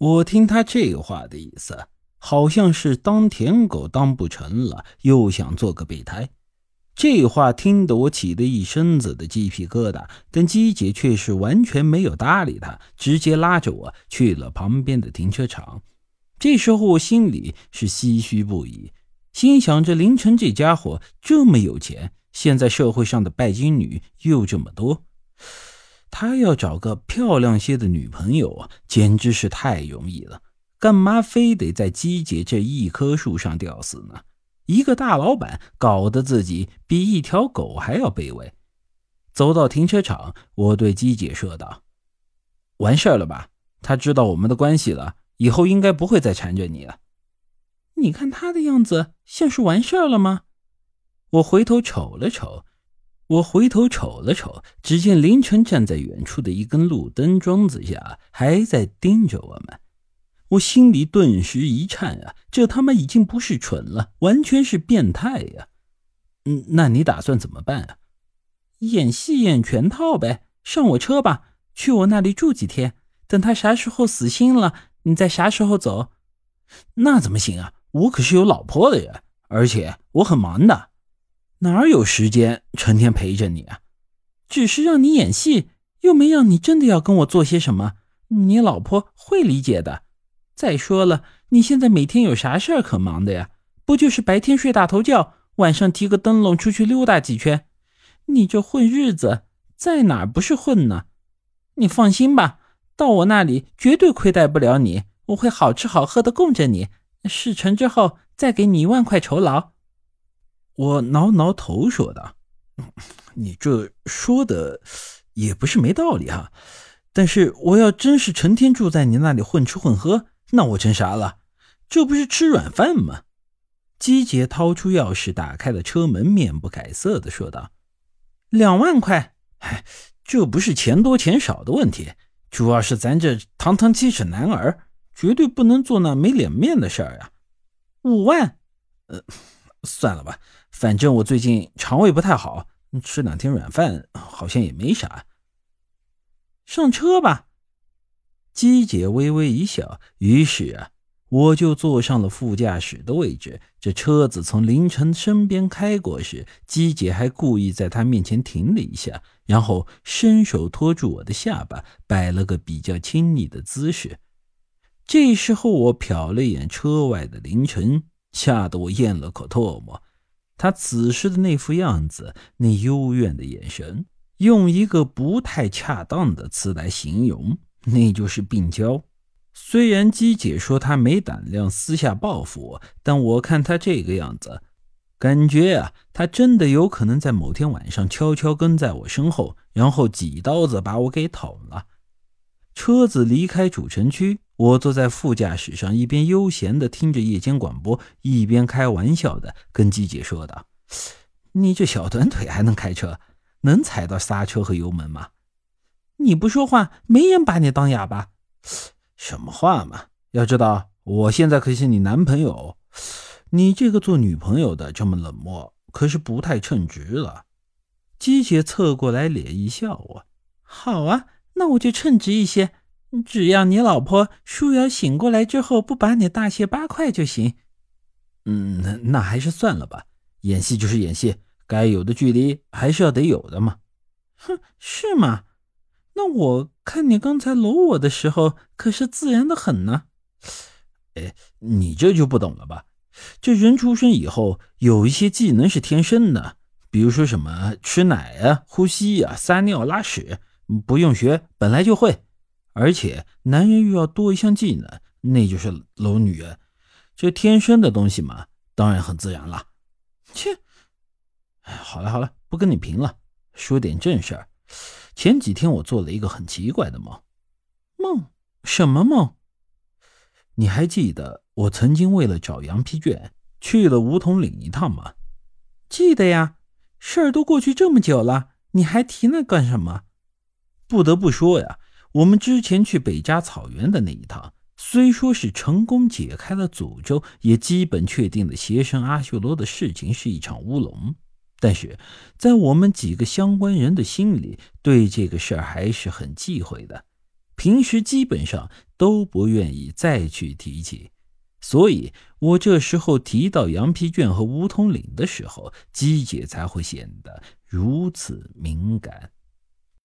我听他这话的意思，好像是当舔狗当不成了，又想做个备胎。这话听得我起的一身子的鸡皮疙瘩，但姬姐却是完全没有搭理他，直接拉着我去了旁边的停车场。这时候我心里是唏嘘不已，心想着凌晨这家伙这么有钱，现在社会上的拜金女又这么多。他要找个漂亮些的女朋友啊，简直是太容易了。干嘛非得在姬姐这一棵树上吊死呢？一个大老板搞得自己比一条狗还要卑微。走到停车场，我对姬姐说道：“完事儿了吧？他知道我们的关系了，以后应该不会再缠着你了。你看他的样子，像是完事儿了吗？”我回头瞅了瞅。我回头瞅了瞅，只见凌晨站在远处的一根路灯桩子下，还在盯着我们。我心里顿时一颤啊！这他妈已经不是蠢了，完全是变态呀！嗯，那你打算怎么办啊？演戏演全套呗，上我车吧，去我那里住几天，等他啥时候死心了，你再啥时候走。那怎么行啊？我可是有老婆的人，而且我很忙的。哪有时间成天陪着你啊？只是让你演戏，又没让你真的要跟我做些什么。你老婆会理解的。再说了，你现在每天有啥事儿可忙的呀？不就是白天睡大头觉，晚上提个灯笼出去溜达几圈？你这混日子，在哪儿不是混呢？你放心吧，到我那里绝对亏待不了你，我会好吃好喝的供着你。事成之后，再给你一万块酬劳。我挠挠头说道：“ 你这说的也不是没道理哈，但是我要真是成天住在你那里混吃混喝，那我成啥了？这不是吃软饭吗？”姬姐掏出钥匙打开了车门，面不改色的说道：“两万块，哎，这不是钱多钱少的问题，主要是咱这堂堂七尺男儿，绝对不能做那没脸面的事儿啊。五万，呃，算了吧。”反正我最近肠胃不太好，吃两天软饭好像也没啥。上车吧。姬姐微微一笑，于是啊，我就坐上了副驾驶的位置。这车子从凌晨身边开过时，姬姐还故意在他面前停了一下，然后伸手托住我的下巴，摆了个比较亲昵的姿势。这时候我瞟了一眼车外的凌晨，吓得我咽了口唾沫。他此时的那副样子，那幽怨的眼神，用一个不太恰当的词来形容，那就是病娇。虽然姬姐说她没胆量私下报复我，但我看他这个样子，感觉啊，他真的有可能在某天晚上悄悄跟在我身后，然后几刀子把我给捅了。车子离开主城区。我坐在副驾驶上，一边悠闲地听着夜间广播，一边开玩笑地跟姬姐说道：“你这小短腿还能开车？能踩到刹车和油门吗？你不说话，没人把你当哑巴。什么话嘛！要知道，我现在可是你男朋友，你这个做女朋友的这么冷漠，可是不太称职了。”姬姐侧过来脸一笑：“我好啊，那我就称职一些。”只要你老婆舒瑶醒过来之后不把你大卸八块就行。嗯，那还是算了吧。演戏就是演戏，该有的距离还是要得有的嘛。哼，是吗？那我看你刚才搂我的时候可是自然的很呢。哎，你这就不懂了吧？这人出生以后有一些技能是天生的，比如说什么吃奶啊、呼吸啊、撒尿、拉屎，不用学，本来就会。而且男人又要多一项技能，那就是搂女人，这天生的东西嘛，当然很自然了。切，哎，好了好了，不跟你贫了，说点正事儿。前几天我做了一个很奇怪的梦，梦什么梦？你还记得我曾经为了找羊皮卷去了梧桐岭一趟吗？记得呀，事儿都过去这么久了，你还提那干什么？不得不说呀。我们之前去北疆草原的那一趟，虽说是成功解开了诅咒，也基本确定了邪神阿修罗的事情是一场乌龙，但是在我们几个相关人的心里，对这个事儿还是很忌讳的。平时基本上都不愿意再去提起。所以，我这时候提到羊皮卷和梧桐岭的时候，姬姐才会显得如此敏感。